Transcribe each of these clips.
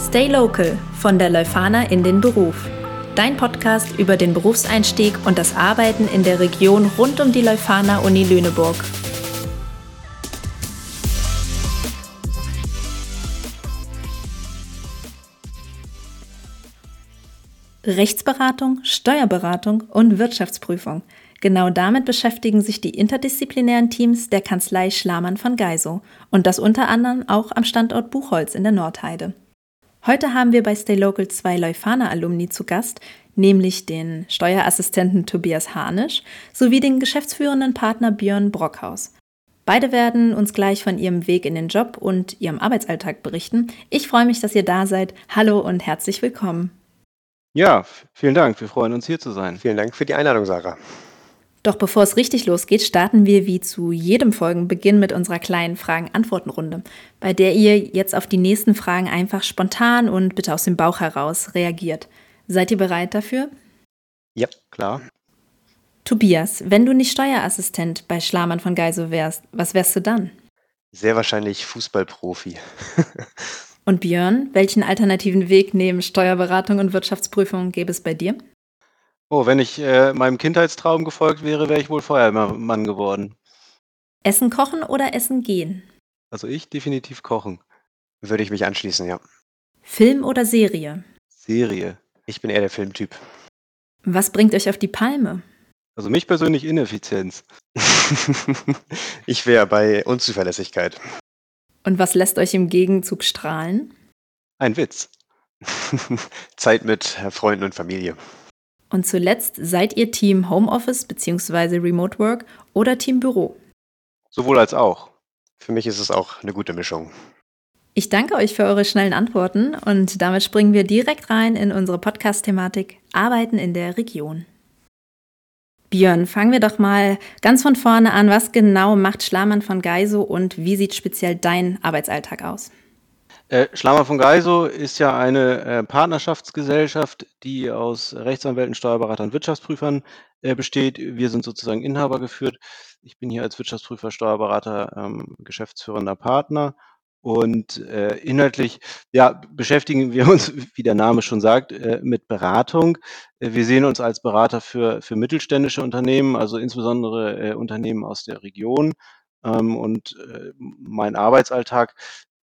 Stay Local von der Leuphana in den Beruf. Dein Podcast über den Berufseinstieg und das Arbeiten in der Region rund um die Leuphana Uni Lüneburg. Rechtsberatung, Steuerberatung und Wirtschaftsprüfung. Genau damit beschäftigen sich die interdisziplinären Teams der Kanzlei Schlamann von Geiso und das unter anderem auch am Standort Buchholz in der Nordheide. Heute haben wir bei Stay Local zwei Leuphana-Alumni zu Gast, nämlich den Steuerassistenten Tobias Harnisch sowie den geschäftsführenden Partner Björn Brockhaus. Beide werden uns gleich von ihrem Weg in den Job und ihrem Arbeitsalltag berichten. Ich freue mich, dass ihr da seid. Hallo und herzlich willkommen. Ja, vielen Dank. Wir freuen uns hier zu sein. Vielen Dank für die Einladung, Sarah. Doch bevor es richtig losgeht, starten wir wie zu jedem Folgenbeginn mit unserer kleinen Fragen-Antworten-Runde, bei der ihr jetzt auf die nächsten Fragen einfach spontan und bitte aus dem Bauch heraus reagiert. Seid ihr bereit dafür? Ja, klar. Tobias, wenn du nicht Steuerassistent bei Schlamann von Geiso wärst, was wärst du dann? Sehr wahrscheinlich Fußballprofi. und Björn, welchen alternativen Weg neben Steuerberatung und Wirtschaftsprüfung gäbe es bei dir? Oh, wenn ich äh, meinem Kindheitstraum gefolgt wäre, wäre ich wohl Feuermann geworden. Essen kochen oder essen gehen? Also ich definitiv kochen. Würde ich mich anschließen, ja. Film oder Serie? Serie. Ich bin eher der Filmtyp. Was bringt euch auf die Palme? Also mich persönlich Ineffizienz. ich wäre bei Unzuverlässigkeit. Und was lässt euch im Gegenzug strahlen? Ein Witz. Zeit mit Freunden und Familie. Und zuletzt seid ihr Team Homeoffice bzw. Remote Work oder Team Büro? Sowohl als auch. Für mich ist es auch eine gute Mischung. Ich danke euch für eure schnellen Antworten und damit springen wir direkt rein in unsere Podcast-Thematik Arbeiten in der Region. Björn, fangen wir doch mal ganz von vorne an. Was genau macht Schlamann von Geiso und wie sieht speziell dein Arbeitsalltag aus? Äh, Schlammer von Geiso ist ja eine äh, Partnerschaftsgesellschaft, die aus Rechtsanwälten, Steuerberatern, Wirtschaftsprüfern äh, besteht. Wir sind sozusagen Inhaber geführt. Ich bin hier als Wirtschaftsprüfer, Steuerberater, ähm, geschäftsführender Partner. Und äh, inhaltlich ja, beschäftigen wir uns, wie der Name schon sagt, äh, mit Beratung. Äh, wir sehen uns als Berater für, für mittelständische Unternehmen, also insbesondere äh, Unternehmen aus der Region. Ähm, und äh, mein Arbeitsalltag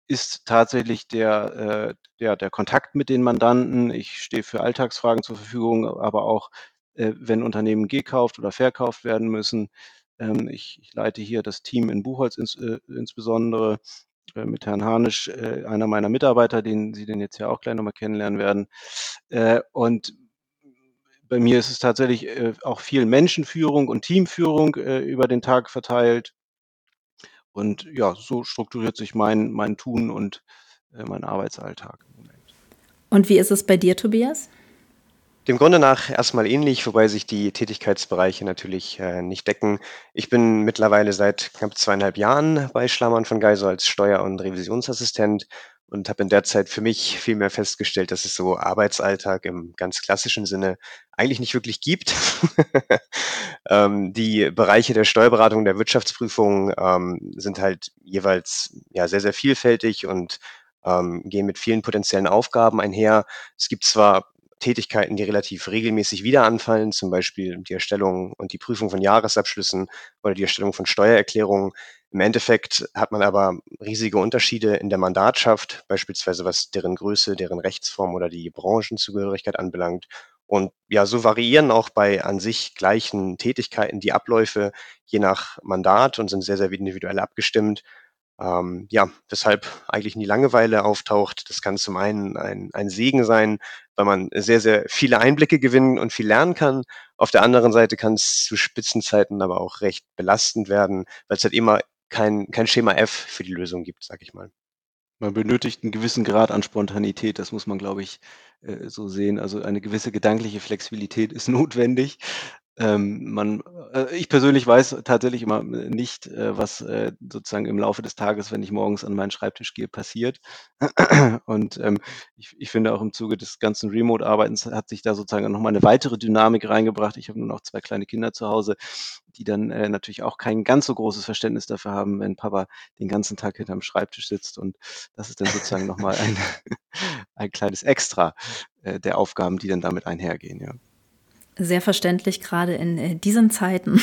ist tatsächlich der, äh, der, der Kontakt mit den Mandanten. Ich stehe für Alltagsfragen zur Verfügung, aber auch, äh, wenn Unternehmen gekauft oder verkauft werden müssen. Ähm, ich, ich leite hier das Team in Buchholz ins, äh, insbesondere äh, mit Herrn Harnisch, äh, einer meiner Mitarbeiter, den Sie den jetzt ja auch gleich nochmal kennenlernen werden. Äh, und bei mir ist es tatsächlich auch viel Menschenführung und Teamführung über den Tag verteilt. Und ja, so strukturiert sich mein, mein Tun und äh, mein Arbeitsalltag im Moment. Und wie ist es bei dir, Tobias? Dem Grunde nach erstmal ähnlich, wobei sich die Tätigkeitsbereiche natürlich äh, nicht decken. Ich bin mittlerweile seit knapp zweieinhalb Jahren bei Schlamann von Geiso als Steuer- und Revisionsassistent und habe in der Zeit für mich viel mehr festgestellt, dass es so Arbeitsalltag im ganz klassischen Sinne eigentlich nicht wirklich gibt. ähm, die Bereiche der Steuerberatung, der Wirtschaftsprüfung ähm, sind halt jeweils ja sehr, sehr vielfältig und ähm, gehen mit vielen potenziellen Aufgaben einher. Es gibt zwar Tätigkeiten, die relativ regelmäßig wieder anfallen, zum Beispiel die Erstellung und die Prüfung von Jahresabschlüssen oder die Erstellung von Steuererklärungen. Im Endeffekt hat man aber riesige Unterschiede in der Mandatschaft, beispielsweise was deren Größe, deren Rechtsform oder die Branchenzugehörigkeit anbelangt. Und ja, so variieren auch bei an sich gleichen Tätigkeiten die Abläufe je nach Mandat und sind sehr, sehr individuell abgestimmt. Ähm, ja, weshalb eigentlich nie Langeweile auftaucht. Das kann zum einen ein, ein Segen sein, weil man sehr, sehr viele Einblicke gewinnen und viel lernen kann. Auf der anderen Seite kann es zu Spitzenzeiten aber auch recht belastend werden, weil es halt immer kein, kein Schema F für die Lösung gibt, sag ich mal. Man benötigt einen gewissen Grad an Spontanität, das muss man, glaube ich, äh, so sehen. Also eine gewisse gedankliche Flexibilität ist notwendig. Ähm, man, äh, ich persönlich weiß tatsächlich immer nicht, äh, was äh, sozusagen im Laufe des Tages, wenn ich morgens an meinen Schreibtisch gehe, passiert. Und ähm, ich, ich finde auch im Zuge des ganzen Remote-Arbeitens hat sich da sozusagen nochmal eine weitere Dynamik reingebracht. Ich habe nun auch zwei kleine Kinder zu Hause, die dann äh, natürlich auch kein ganz so großes Verständnis dafür haben, wenn Papa den ganzen Tag hinterm Schreibtisch sitzt. Und das ist dann sozusagen nochmal ein, ein kleines Extra äh, der Aufgaben, die dann damit einhergehen, ja. Sehr verständlich, gerade in äh, diesen Zeiten.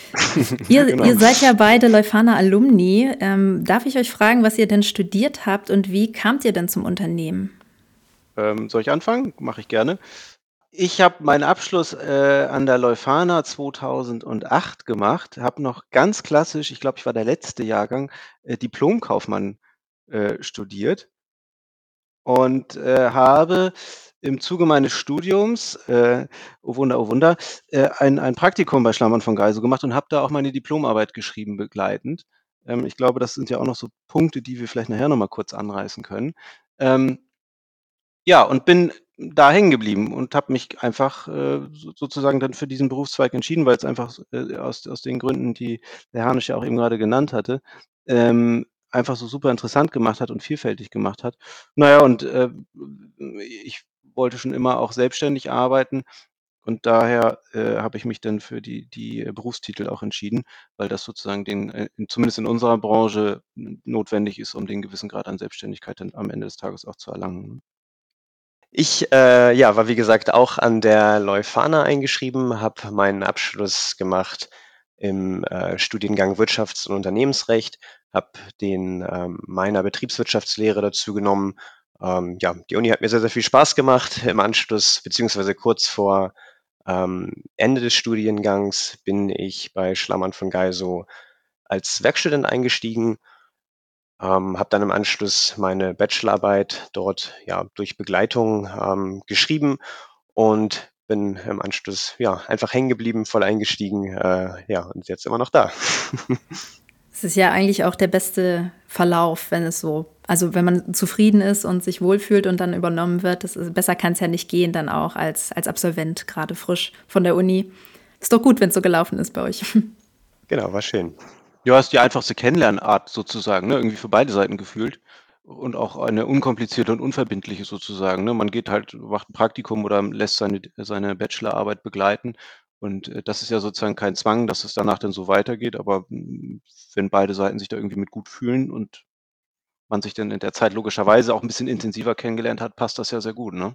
ihr, genau. ihr, seid ja beide Leuphana Alumni. Ähm, darf ich euch fragen, was ihr denn studiert habt und wie kamt ihr denn zum Unternehmen? Ähm, soll ich anfangen? Mache ich gerne. Ich habe meinen Abschluss äh, an der Leuphana 2008 gemacht, habe noch ganz klassisch, ich glaube, ich war der letzte Jahrgang, äh, Diplomkaufmann äh, studiert und äh, habe im Zuge meines Studiums, äh, oh Wunder, oh Wunder, äh, ein, ein Praktikum bei Schlamann von Geisel gemacht und habe da auch meine Diplomarbeit geschrieben begleitend. Ähm, ich glaube, das sind ja auch noch so Punkte, die wir vielleicht nachher nochmal kurz anreißen können. Ähm, ja, und bin da hängen geblieben und habe mich einfach äh, sozusagen dann für diesen Berufszweig entschieden, weil es einfach äh, aus, aus den Gründen, die der Harnisch ja auch eben gerade genannt hatte, ähm, einfach so super interessant gemacht hat und vielfältig gemacht hat. Naja, und äh, ich wollte schon immer auch selbstständig arbeiten und daher äh, habe ich mich dann für die, die Berufstitel auch entschieden, weil das sozusagen den, äh, zumindest in unserer Branche notwendig ist, um den gewissen Grad an Selbstständigkeit dann am Ende des Tages auch zu erlangen. Ich äh, ja, war wie gesagt auch an der Leuphana eingeschrieben, habe meinen Abschluss gemacht im äh, Studiengang Wirtschafts- und Unternehmensrecht, habe den ähm, meiner Betriebswirtschaftslehre dazu genommen. Ähm, ja, die Uni hat mir sehr, sehr viel Spaß gemacht. Im Anschluss, beziehungsweise kurz vor ähm, Ende des Studiengangs, bin ich bei Schlammern von Geiso als Werkstudent eingestiegen ähm, habe dann im Anschluss meine Bachelorarbeit dort ja durch Begleitung ähm, geschrieben und bin im Anschluss ja einfach hängen geblieben, voll eingestiegen, äh, ja und jetzt immer noch da. Es ist ja eigentlich auch der beste Verlauf, wenn es so, also wenn man zufrieden ist und sich wohlfühlt und dann übernommen wird, das ist, besser kann es ja nicht gehen, dann auch als, als Absolvent, gerade frisch von der Uni. Ist doch gut, wenn es so gelaufen ist bei euch. Genau, war schön. Ja, ist die einfachste Kennenlernart sozusagen, ne? Irgendwie für beide Seiten gefühlt. Und auch eine unkomplizierte und unverbindliche sozusagen. Ne? Man geht halt, macht ein Praktikum oder lässt seine, seine Bachelorarbeit begleiten. Und äh, das ist ja sozusagen kein Zwang, dass es danach dann so weitergeht. Aber hm, wenn beide Seiten sich da irgendwie mit gut fühlen und man sich dann in der Zeit logischerweise auch ein bisschen intensiver kennengelernt hat, passt das ja sehr gut, ne?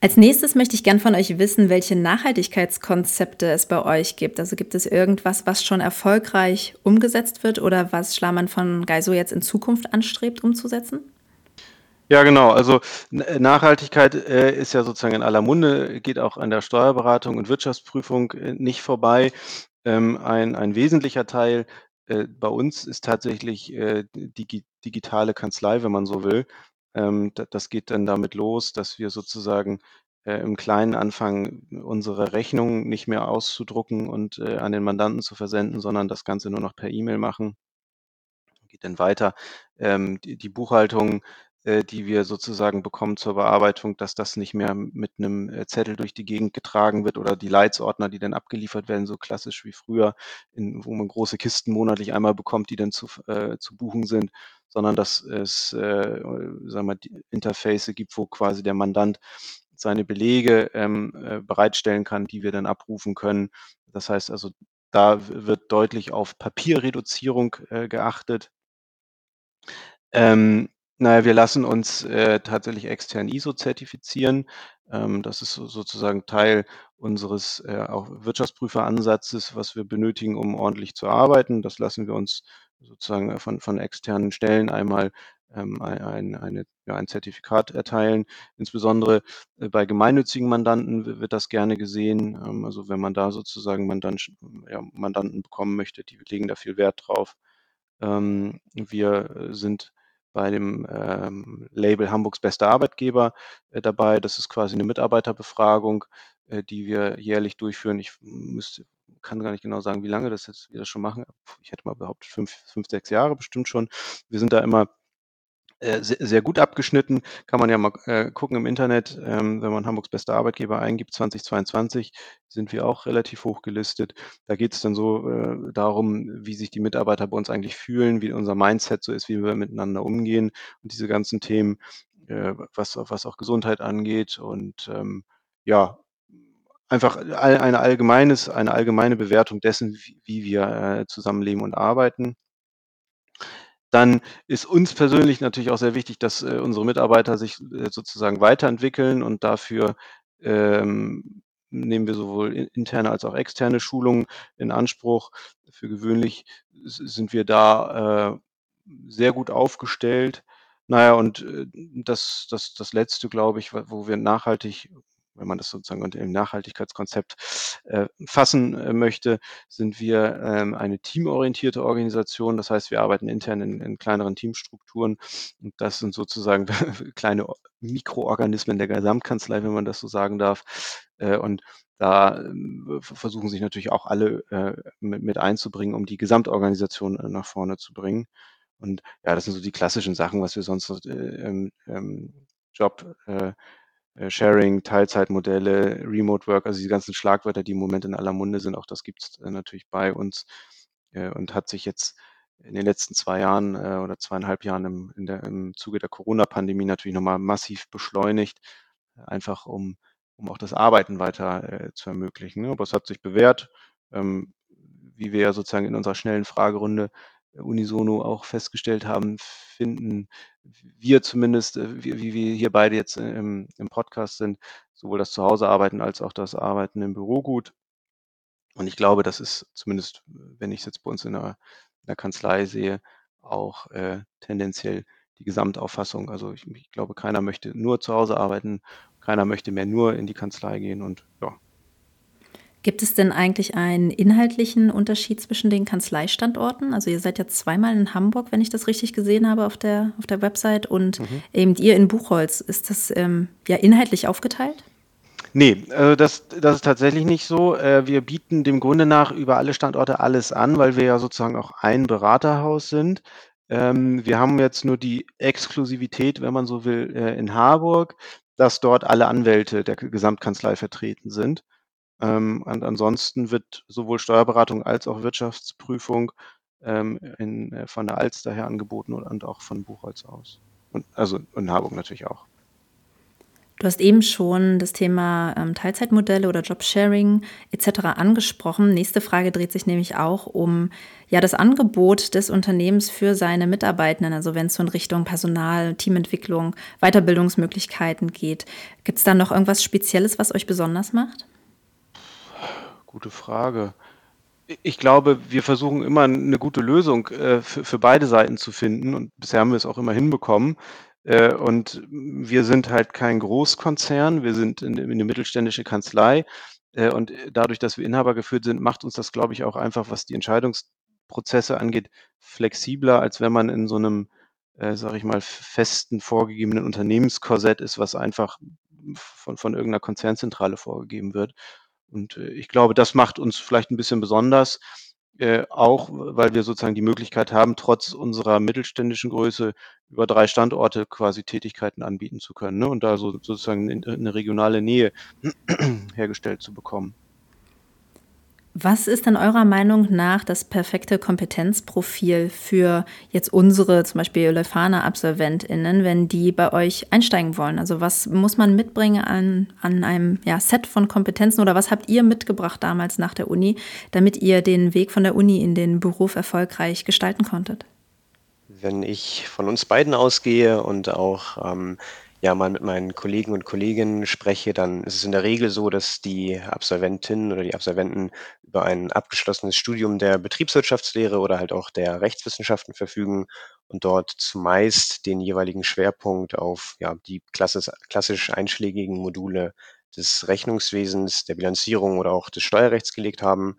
Als nächstes möchte ich gern von euch wissen, welche Nachhaltigkeitskonzepte es bei euch gibt. Also gibt es irgendwas, was schon erfolgreich umgesetzt wird oder was Schlamann von Geiso jetzt in Zukunft anstrebt umzusetzen? Ja, genau. Also Nachhaltigkeit äh, ist ja sozusagen in aller Munde, geht auch an der Steuerberatung und Wirtschaftsprüfung äh, nicht vorbei. Ähm, ein, ein wesentlicher Teil äh, bei uns ist tatsächlich äh, die digitale Kanzlei, wenn man so will. Ähm, das geht dann damit los, dass wir sozusagen äh, im Kleinen anfangen, unsere Rechnungen nicht mehr auszudrucken und äh, an den Mandanten zu versenden, sondern das Ganze nur noch per E-Mail machen. Geht dann weiter. Ähm, die, die Buchhaltung äh, die wir sozusagen bekommen zur Bearbeitung, dass das nicht mehr mit einem äh, Zettel durch die Gegend getragen wird oder die Leitsordner, die dann abgeliefert werden, so klassisch wie früher, in, wo man große Kisten monatlich einmal bekommt, die dann zu, äh, zu buchen sind, sondern dass es äh, sagen wir, Interface gibt, wo quasi der Mandant seine Belege ähm, äh, bereitstellen kann, die wir dann abrufen können. Das heißt also, da wird deutlich auf Papierreduzierung äh, geachtet. Ähm, naja, wir lassen uns äh, tatsächlich extern ISO zertifizieren. Ähm, das ist so, sozusagen Teil unseres äh, auch Wirtschaftsprüferansatzes, was wir benötigen, um ordentlich zu arbeiten. Das lassen wir uns sozusagen von, von externen Stellen einmal ähm, ein, eine, ja, ein Zertifikat erteilen. Insbesondere äh, bei gemeinnützigen Mandanten wird das gerne gesehen. Ähm, also wenn man da sozusagen Mandant, ja, Mandanten bekommen möchte, die legen da viel Wert drauf. Ähm, wir sind bei dem ähm, Label Hamburgs bester Arbeitgeber äh, dabei. Das ist quasi eine Mitarbeiterbefragung, äh, die wir jährlich durchführen. Ich müsste, kann gar nicht genau sagen, wie lange das jetzt wir das schon machen. Ich hätte mal behauptet, fünf, fünf, sechs Jahre bestimmt schon. Wir sind da immer sehr, sehr gut abgeschnitten. Kann man ja mal äh, gucken im Internet, ähm, wenn man Hamburgs bester Arbeitgeber eingibt, 2022 sind wir auch relativ hoch gelistet. Da geht es dann so äh, darum, wie sich die Mitarbeiter bei uns eigentlich fühlen, wie unser Mindset so ist, wie wir miteinander umgehen und diese ganzen Themen, äh, was, was auch Gesundheit angeht und ähm, ja, einfach eine allgemeines, eine allgemeine Bewertung dessen, wie, wie wir äh, zusammenleben und arbeiten. Dann ist uns persönlich natürlich auch sehr wichtig, dass äh, unsere Mitarbeiter sich äh, sozusagen weiterentwickeln und dafür ähm, nehmen wir sowohl interne als auch externe Schulungen in Anspruch. Für gewöhnlich sind wir da äh, sehr gut aufgestellt. Naja, und äh, das, das, das Letzte, glaube ich, wo wir nachhaltig wenn man das sozusagen unter dem Nachhaltigkeitskonzept äh, fassen äh, möchte, sind wir ähm, eine teamorientierte Organisation. Das heißt, wir arbeiten intern in, in kleineren Teamstrukturen und das sind sozusagen kleine Mikroorganismen der Gesamtkanzlei, wenn man das so sagen darf. Äh, und da äh, versuchen sich natürlich auch alle äh, mit, mit einzubringen, um die Gesamtorganisation äh, nach vorne zu bringen. Und ja, das sind so die klassischen Sachen, was wir sonst äh, im, im Job äh, Sharing, Teilzeitmodelle, Remote Work, also die ganzen Schlagwörter, die im Moment in aller Munde sind, auch das gibt es äh, natürlich bei uns äh, und hat sich jetzt in den letzten zwei Jahren oder zweieinhalb Jahren im, der, im Zuge der Corona-Pandemie natürlich nochmal massiv beschleunigt, einfach um, um auch das Arbeiten weiter zu ermöglichen. Ne? Aber es hat sich bewährt, ähm, wie wir ja sozusagen in unserer schnellen Fragerunde unisono auch festgestellt haben, finden wir zumindest, äh, wie, wir hier beide jetzt äh, im, im Podcast sind, sowohl das Zuhausearbeiten als auch das Arbeiten im Büro gut. Und ich glaube, das ist zumindest, wenn ich es jetzt bei uns in der, in der Kanzlei sehe, auch äh, tendenziell die Gesamtauffassung. Also ich, ich, glaube, keiner möchte nur zu Hause arbeiten, keiner möchte mehr nur in die Kanzlei gehen und ja, Gibt es denn eigentlich einen inhaltlichen Unterschied zwischen den Kanzleistandorten? Also ihr seid ja zweimal in Hamburg, wenn ich das richtig gesehen habe auf der, auf der Website und mhm. eben ihr in Buchholz. Ist das ähm, ja inhaltlich aufgeteilt? Nee, also das, das ist tatsächlich nicht so. Äh, wir bieten dem Grunde nach über alle Standorte alles an, weil wir ja sozusagen auch ein Beraterhaus sind. Ähm, wir haben jetzt nur die Exklusivität, wenn man so will, äh, in Harburg, dass dort alle Anwälte der Gesamtkanzlei vertreten sind. Ähm, und ansonsten wird sowohl Steuerberatung als auch Wirtschaftsprüfung ähm, in, äh, von der Alster her angeboten und, und auch von Buchholz aus. Und, also in Harburg natürlich auch. Du hast eben schon das Thema ähm, Teilzeitmodelle oder Jobsharing etc. angesprochen. Nächste Frage dreht sich nämlich auch um ja das Angebot des Unternehmens für seine Mitarbeitenden, also wenn es so in Richtung Personal, Teamentwicklung, Weiterbildungsmöglichkeiten geht. Gibt es da noch irgendwas Spezielles, was euch besonders macht? Gute Frage. Ich glaube, wir versuchen immer eine gute Lösung äh, für, beide Seiten zu finden und bisher haben wir es auch immer hinbekommen. Äh, und wir sind halt kein Großkonzern, wir sind in, in eine mittelständische Kanzlei. Äh, und dadurch, dass wir Inhaber geführt sind, macht uns das, glaube ich, auch einfach, was die Entscheidungsprozesse angeht, flexibler, als wenn man in so einem, äh, sage ich mal, festen vorgegebenen Unternehmenskorsett ist, was einfach von, von irgendeiner Konzernzentrale vorgegeben wird. Und äh, ich glaube, das macht uns vielleicht ein bisschen besonders, äh, auch weil wir sozusagen die Möglichkeit haben, trotz unserer mittelständischen Größe über drei Standorte quasi Tätigkeiten anbieten zu können ne? und da so, sozusagen eine regionale Nähe hergestellt zu bekommen. Was ist denn eurer Meinung nach das perfekte Kompetenzprofil für jetzt unsere zum Beispiel Leuphana-AbsolventInnen, wenn die bei euch einsteigen wollen? Also was muss man mitbringen an, an einem ja, Set von Kompetenzen oder was habt ihr mitgebracht damals nach der Uni, damit ihr den Weg von der Uni in den Beruf erfolgreich gestalten konntet? Wenn ich von uns beiden ausgehe und auch ähm, ja mal mit meinen Kollegen und Kolleginnen spreche, dann ist es in der Regel so, dass die Absolventinnen oder die Absolventen über ein abgeschlossenes Studium der Betriebswirtschaftslehre oder halt auch der Rechtswissenschaften verfügen und dort zumeist den jeweiligen Schwerpunkt auf ja, die klassisch, klassisch einschlägigen Module des Rechnungswesens, der Bilanzierung oder auch des Steuerrechts gelegt haben.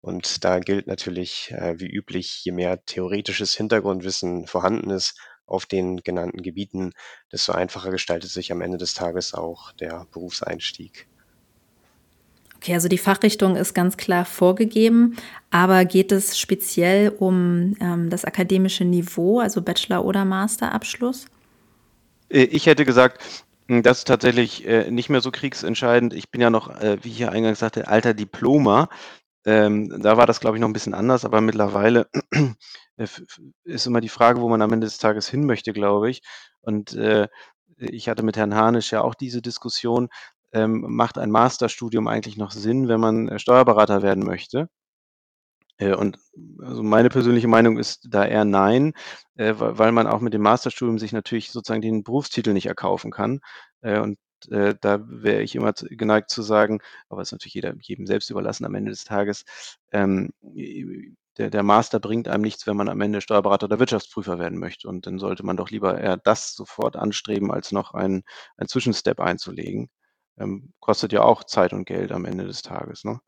Und da gilt natürlich äh, wie üblich, je mehr theoretisches Hintergrundwissen vorhanden ist, auf den genannten Gebieten, desto einfacher gestaltet sich am Ende des Tages auch der Berufseinstieg. Okay, also die Fachrichtung ist ganz klar vorgegeben, aber geht es speziell um ähm, das akademische Niveau, also Bachelor- oder Masterabschluss? Äh, ich hätte gesagt, hm, das ist tatsächlich äh, nicht mehr so kriegsentscheidend. Ich bin ja noch, äh, wie ich ja eingangs sagte, alter Diploma. Ähm, da war das, glaube ich, noch ein bisschen anders, aber mittlerweile äh, ist immer die Frage, wo man am Ende des Tages hin möchte, glaube ich. Und äh, ich hatte mit Herrn Hanisch ja auch diese Diskussion, ähm, macht ein Masterstudium eigentlich noch Sinn, wenn man äh, Steuerberater werden möchte? Äh, und also meine persönliche Meinung ist da eher nein, weil man auch mit dem Masterstudium sich natürlich sozusagen den Berufstitel nicht erkaufen kann. Äh, äh, da wäre ich immer geneigt zu sagen, aber es ist natürlich jeder, jedem selbst überlassen am Ende des Tages, ähm, der, der Master bringt einem nichts, wenn man am Ende Steuerberater oder Wirtschaftsprüfer werden möchte. Und dann sollte man doch lieber eher das sofort anstreben, als noch einen, einen Zwischenstep einzulegen. Ähm, kostet ja auch Zeit und Geld am Ende des Tages. Ne?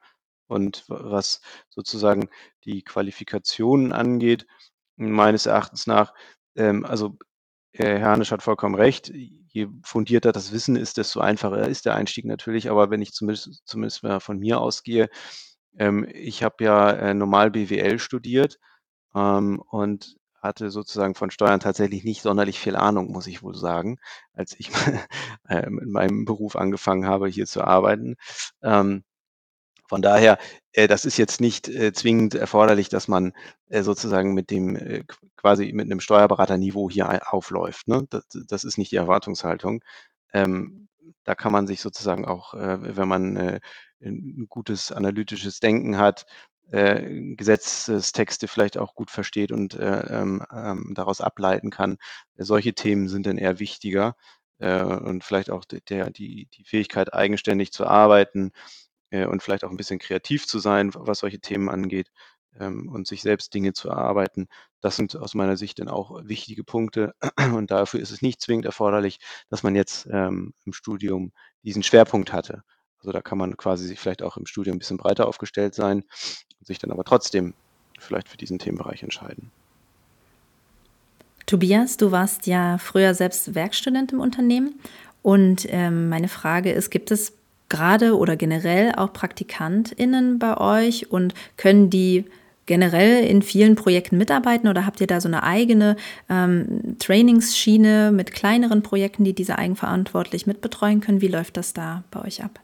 Und was sozusagen die Qualifikationen angeht, meines Erachtens nach, ähm, also Herr Hernisch hat vollkommen recht. Je fundierter das Wissen ist, desto einfacher ist der Einstieg natürlich. Aber wenn ich zumindest, zumindest mal von mir ausgehe, ähm, ich habe ja äh, normal BWL studiert ähm, und hatte sozusagen von Steuern tatsächlich nicht sonderlich viel Ahnung, muss ich wohl sagen, als ich äh, mit meinem Beruf angefangen habe, hier zu arbeiten. Ähm, von daher, äh, das ist jetzt nicht äh, zwingend erforderlich, dass man äh, sozusagen mit dem äh, quasi mit einem Steuerberaterniveau hier aufläuft. Ne? Das, das ist nicht die Erwartungshaltung. Ähm, da kann man sich sozusagen auch, äh, wenn man äh, ein gutes analytisches Denken hat, äh, Gesetzestexte vielleicht auch gut versteht und äh, ähm, ähm, daraus ableiten kann. Solche Themen sind dann eher wichtiger äh, und vielleicht auch der, die, die Fähigkeit, eigenständig zu arbeiten, äh, und vielleicht auch ein bisschen kreativ zu sein, was solche Themen angeht ähm, und sich selbst Dinge zu erarbeiten. Das sind aus meiner Sicht dann auch wichtige Punkte und dafür ist es nicht zwingend erforderlich, dass man jetzt ähm, im Studium diesen Schwerpunkt hatte. Also da kann man quasi sich vielleicht auch im Studium ein bisschen breiter aufgestellt sein, sich dann aber trotzdem vielleicht für diesen Themenbereich entscheiden. Tobias, du warst ja früher selbst Werkstudent im Unternehmen und ähm, meine Frage ist, gibt es gerade oder generell auch PraktikantInnen bei euch und können die generell in vielen Projekten mitarbeiten oder habt ihr da so eine eigene ähm, Trainingsschiene mit kleineren Projekten, die diese eigenverantwortlich mitbetreuen können? Wie läuft das da bei euch ab?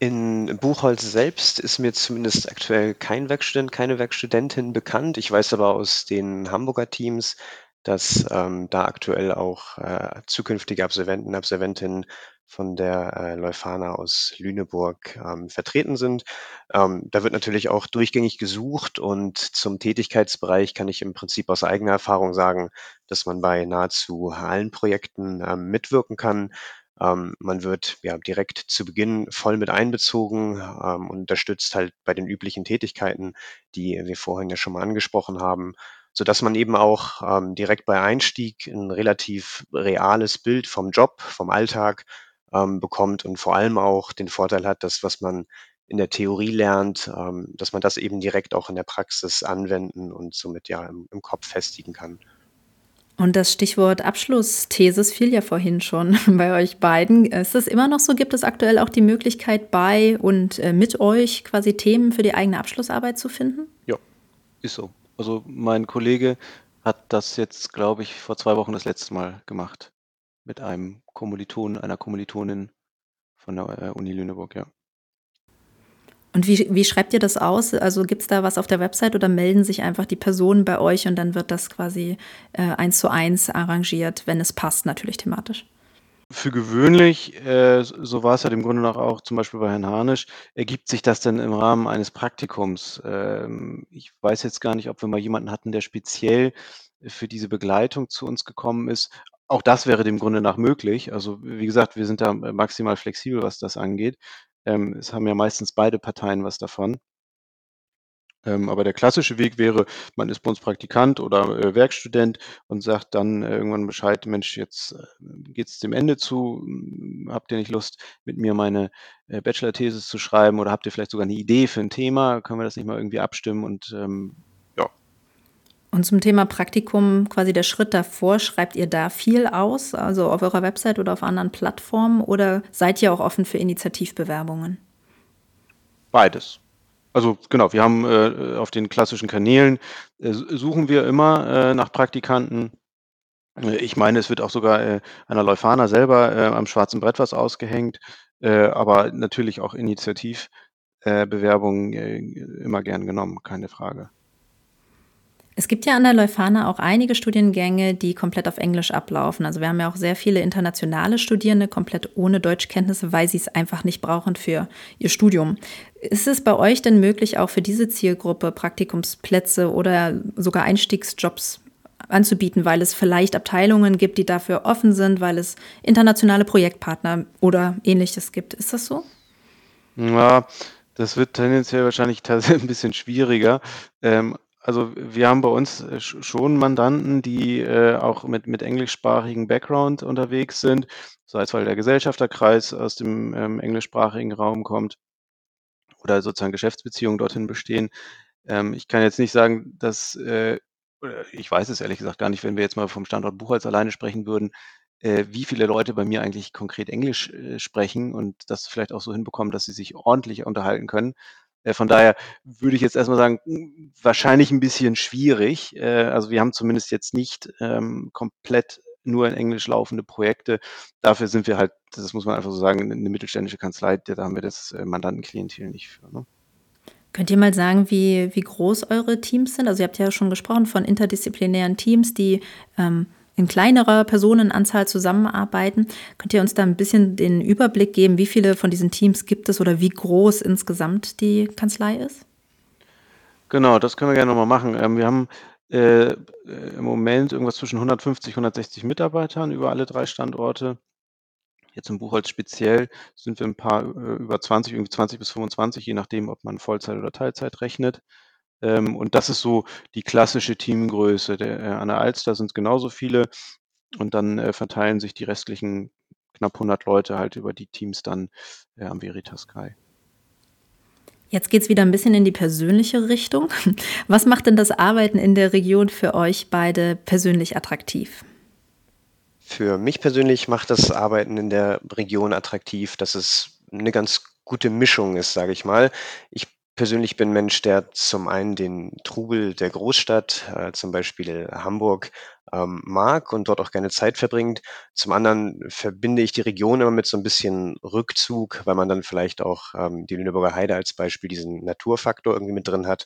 In Buchholz selbst ist mir zumindest aktuell kein Werkstudent, keine Werkstudentin bekannt. Ich weiß aber aus den Hamburger Teams, dass ähm, da aktuell auch äh, zukünftige Absolventen, Absolventinnen von der äh, Leuphana aus Lüneburg ähm, vertreten sind. Ähm, da wird natürlich auch durchgängig gesucht und zum Tätigkeitsbereich kann ich im Prinzip aus eigener Erfahrung sagen, dass man bei nahezu allen Projekten ähm, mitwirken kann. Ähm, man wird ja direkt zu Beginn voll mit einbezogen ähm, und unterstützt halt bei den üblichen Tätigkeiten, die wir vorhin ja schon mal angesprochen haben so dass man eben auch ähm, direkt bei Einstieg ein relativ reales Bild vom Job, vom Alltag ähm, bekommt und vor allem auch den Vorteil hat, dass was man in der Theorie lernt, ähm, dass man das eben direkt auch in der Praxis anwenden und somit ja im, im Kopf festigen kann. Und das Stichwort Abschlussthesis fiel ja vorhin schon bei euch beiden. Ist das immer noch so? Gibt es aktuell auch die Möglichkeit, bei und äh, mit euch quasi Themen für die eigene Abschlussarbeit zu finden? Ja, ist so. Also mein Kollege hat das jetzt, glaube ich, vor zwei Wochen das letzte Mal gemacht mit einem Kommiliton, einer Kommilitonin von der äh, Uni Lüneburg, ja. Und wie, wie schreibt ihr das aus? Also gibt es da was auf der Website oder melden sich einfach die Personen bei euch und dann wird das quasi äh, eins zu eins arrangiert, wenn es passt, natürlich thematisch? Für gewöhnlich, äh, so war es ja im Grunde nach auch zum Beispiel bei Herrn Harnisch, ergibt sich das dann im Rahmen eines Praktikums. Ähm, ich weiß jetzt gar nicht, ob wir mal jemanden hatten, der speziell für diese Begleitung zu uns gekommen ist. Auch das wäre dem Grunde nach möglich. Also wie gesagt, wir sind da maximal flexibel, was das angeht. Ähm, es haben ja meistens beide Parteien was davon. Ähm, aber der klassische Weg wäre, man ist bei uns Praktikant oder äh, Werkstudent und sagt dann äh, irgendwann Bescheid, Mensch, jetzt äh, geht es dem Ende zu, hm, habt ihr nicht Lust, mit mir meine äh, Bachelor-Thesis zu schreiben oder habt ihr vielleicht sogar eine Idee für ein Thema? Können wir das nicht mal irgendwie abstimmen und ähm, und zum Thema Praktikum, quasi der Schritt davor, schreibt ihr da viel aus, also auf eurer Website oder auf anderen Plattformen, oder seid ihr auch offen für Initiativbewerbungen? Beides. Also genau, wir haben äh, auf den klassischen Kanälen äh, suchen wir immer äh, nach Praktikanten. Äh, ich meine, es wird auch sogar äh, an der Leuphana selber äh, am schwarzen Brett was ausgehängt, aber natürlich auch Initiativbewerbungen immer gern genommen, keine Frage. Es gibt ja an der Leuphana auch einige Studiengänge, die komplett auf Englisch ablaufen. Also wir haben ja auch sehr viele internationale Studierende komplett ohne Deutschkenntnisse, weil sie es einfach nicht brauchen für ihr Studium. Ist es bei euch denn möglich, auch für diese Zielgruppe Praktikumsplätze oder sogar Einstiegsjobs anzubieten, weil es vielleicht Abteilungen gibt, die dafür offen sind, weil es internationale Projektpartner oder ähnliches gibt? Ist das so? Ja, das wird tendenziell wahrscheinlich ein bisschen schwieriger. Ähm, also wir haben bei uns äh, schon Mandanten, die äh, auch mit, mit englischsprachigem Background unterwegs sind, sei es, weil der Gesellschafterkreis aus dem ähm, englischsprachigen Raum kommt oder sozusagen Geschäftsbeziehungen dorthin bestehen. Ähm, ich kann jetzt nicht sagen, dass, äh, ich weiß es ehrlich gesagt gar nicht, wenn wir jetzt mal vom Standort Buchholz alleine sprechen würden, äh, wie viele Leute bei mir eigentlich konkret Englisch äh, sprechen und das vielleicht auch so hinbekommen, dass sie sich ordentlich unterhalten können. Äh, von daher würde ich jetzt erstmal sagen, wahrscheinlich ein bisschen schwierig. Äh, also wir haben zumindest jetzt nicht ähm, komplett nur in Englisch laufende Projekte. Dafür sind wir halt, das muss man einfach so sagen, eine mittelständische Kanzlei, da haben wir das äh, Mandantenklientel nicht für. Ne? Könnt ihr mal sagen, wie, wie groß eure Teams sind? Also ihr habt ja schon gesprochen von interdisziplinären Teams, die ähm, in kleinerer Personenanzahl zusammenarbeiten. Könnt ihr uns da ein bisschen den Überblick geben, wie viele von diesen Teams gibt es oder wie groß insgesamt die Kanzlei ist? Genau, das können wir gerne nochmal machen. Ähm, wir haben äh, im Moment irgendwas zwischen 150, 160 Mitarbeitern über alle drei Standorte. Jetzt im Buchholz speziell sind wir ein paar äh, über 20, irgendwie 20 bis 25, je nachdem, ob man Vollzeit oder Teilzeit rechnet. Ähm, und das ist so die klassische Teamgröße. Der, äh, an der Alster sind es genauso viele und dann äh, verteilen sich die restlichen knapp 100 Leute halt über die Teams dann äh, am Veritas Sky. Jetzt geht es wieder ein bisschen in die persönliche Richtung. Was macht denn das Arbeiten in der Region für euch beide persönlich attraktiv? Für mich persönlich macht das Arbeiten in der Region attraktiv, dass es eine ganz gute Mischung ist, sage ich mal. Ich persönlich bin Mensch, der zum einen den Trubel der Großstadt, äh, zum Beispiel Hamburg, ähm, mag und dort auch gerne Zeit verbringt. Zum anderen verbinde ich die Region immer mit so ein bisschen Rückzug, weil man dann vielleicht auch ähm, die Lüneburger Heide als Beispiel diesen Naturfaktor irgendwie mit drin hat.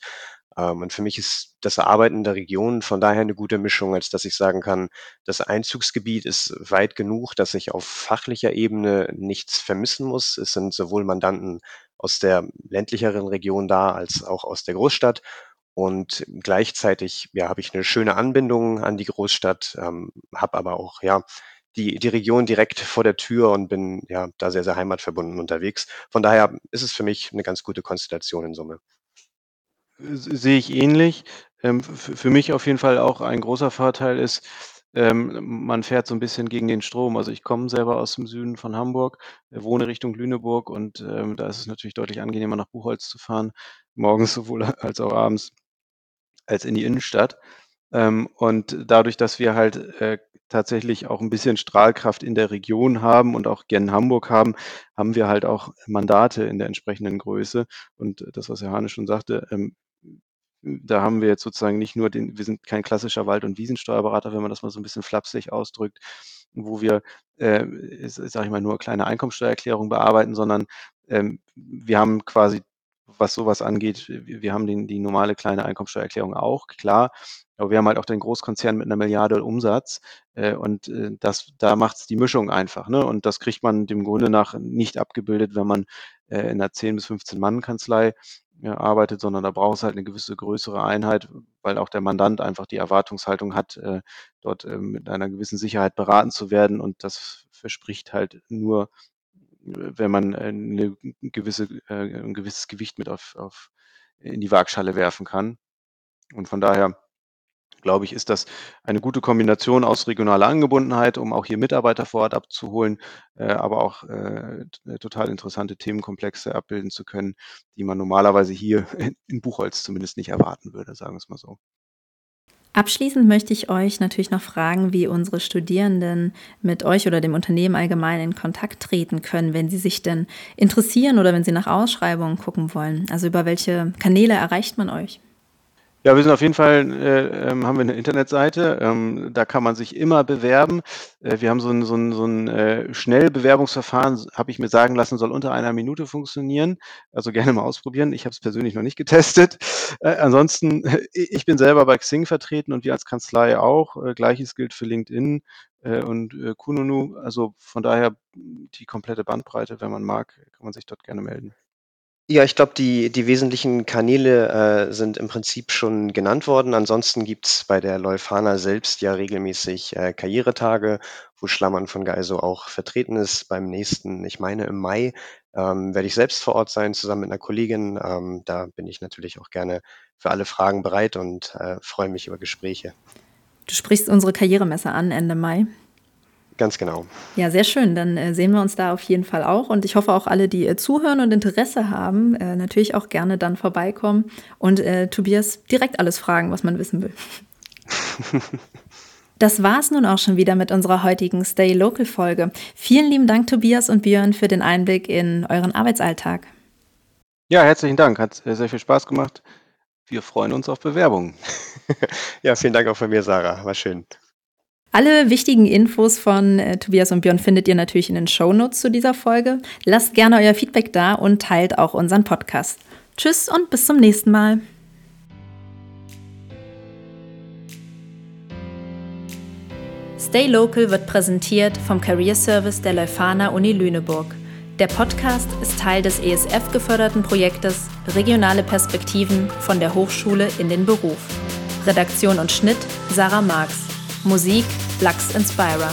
Ähm, und für mich ist das Arbeiten in der Region von daher eine gute Mischung, als dass ich sagen kann, das Einzugsgebiet ist weit genug, dass ich auf fachlicher Ebene nichts vermissen muss. Es sind sowohl Mandanten aus der ländlicheren Region da als auch aus der Großstadt. Und gleichzeitig, ja, habe ich eine schöne Anbindung an die Großstadt, ähm, habe aber auch, ja, die, die Region direkt vor der Tür und bin ja da sehr, sehr heimatverbunden unterwegs. Von daher ist es für mich eine ganz gute Konstellation in Summe. Sehe ich ähnlich. Ähm, für mich auf jeden Fall auch ein großer Vorteil ist, ähm, man fährt so ein bisschen gegen den Strom. Also, ich komme selber aus dem Süden von Hamburg, äh, wohne Richtung Lüneburg und, ähm, da ist es natürlich deutlich angenehmer, nach Buchholz zu fahren, morgens sowohl als auch abends als in die Innenstadt. Ähm, und dadurch, dass wir halt, äh, tatsächlich auch ein bisschen Strahlkraft in der Region haben und auch gen Hamburg haben, haben wir halt auch Mandate in der entsprechenden Größe. Und das, was Herr Hane schon sagte, ähm, da haben wir jetzt sozusagen nicht nur den, wir sind kein klassischer Wald- und Wiesensteuerberater, wenn man das mal so ein bisschen flapsig ausdrückt, wo wir, äh, sage ich mal, nur kleine Einkommensteuererklärungen bearbeiten, sondern ähm, wir haben quasi, was sowas angeht, wir, haben den, die normale kleine Einkommensteuererklärung auch, klar, aber wir haben halt auch den Großkonzern mit einer Milliarde Umsatz äh, und äh, das, da macht es die Mischung einfach. Ne? Und das kriegt man dem Grunde nach nicht abgebildet, wenn man äh, in einer 10 bis 15 Mann Kanzlei ja, arbeitet, sondern da braucht es halt eine gewisse größere Einheit, weil auch der Mandant einfach die Erwartungshaltung hat, äh, dort äh, mit einer gewissen Sicherheit beraten zu werden. Und das verspricht halt nur, wenn man äh, eine gewisse, äh, ein gewisses Gewicht mit auf, auf in die Waagschale werfen kann. Und von daher glaube ich, ist das eine gute Kombination aus regionaler Angebundenheit, um auch hier Mitarbeiter vor Ort abzuholen, äh, aber auch äh, total interessante Themenkomplexe abbilden zu können, die man normalerweise hier in Buchholz zumindest nicht erwarten würde, sagen wir es mal so. Abschließend möchte ich euch natürlich noch fragen, wie unsere Studierenden mit euch oder dem Unternehmen allgemein in Kontakt treten können, wenn sie sich denn interessieren oder wenn sie nach Ausschreibungen gucken wollen. Also über welche Kanäle erreicht man euch? Ja, wir sind auf jeden Fall, äh, ähm, haben wir eine Internetseite, ähm, da kann man sich immer bewerben. Äh, wir haben so ein, so ein, so ein äh, Schnellbewerbungsverfahren, habe ich mir sagen lassen, soll unter einer Minute funktionieren. Also gerne mal ausprobieren. Ich habe es persönlich noch nicht getestet. Äh, ansonsten, ich bin selber bei Xing vertreten und wir als Kanzlei auch. Äh, Gleiches gilt für LinkedIn äh, und äh, Kununu. Also von daher die komplette Bandbreite, wenn man mag, kann man sich dort gerne melden. Ja, ich glaube, die die wesentlichen Kanäle, äh, sind im Prinzip schon genannt worden. Ansonsten gibt's bei der Leuphana selbst ja regelmäßig, äh, Karrieretage, wo Schlammern von Geiso auch vertreten ist. Beim nächsten, ich meine im Mai, ähm, werde ich selbst vor Ort sein, zusammen mit einer Kollegin. Ähm, da bin ich natürlich auch gerne für alle Fragen bereit und, äh, freue mich über Gespräche. Du sprichst unsere Karrieremesse an Ende Mai. Ganz genau. Ja, sehr schön. Dann äh, sehen wir uns da auf jeden Fall auch. Und ich hoffe auch alle, die äh, zuhören und Interesse haben, äh, natürlich auch gerne dann vorbeikommen und äh, Tobias direkt alles fragen, was man wissen will. Das war's nun auch schon wieder mit unserer heutigen Stay Local Folge. Vielen lieben Dank, Tobias und Björn, für den Einblick in euren Arbeitsalltag. Ja, herzlichen Dank. Hat sehr viel Spaß gemacht. Wir freuen uns auf Bewerbungen. ja, vielen Dank auch von mir, Sarah. War schön. Alle wichtigen Infos von äh, Tobias und Björn findet ihr natürlich in den Shownotes zu dieser Folge. Lasst gerne euer Feedback da und teilt auch unseren Podcast. Tschüss und bis zum nächsten Mal. Stay Local wird präsentiert vom Career Service der Leuphana Uni Lüneburg. Der Podcast ist Teil des ESF geförderten Projektes Regionale Perspektiven von der Hochschule in den Beruf. Redaktion und Schnitt Sarah Marx. Musik Lux Inspira.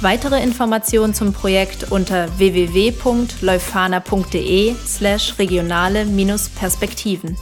Weitere Informationen zum Projekt unter www.leufana.de slash regionale-perspektiven.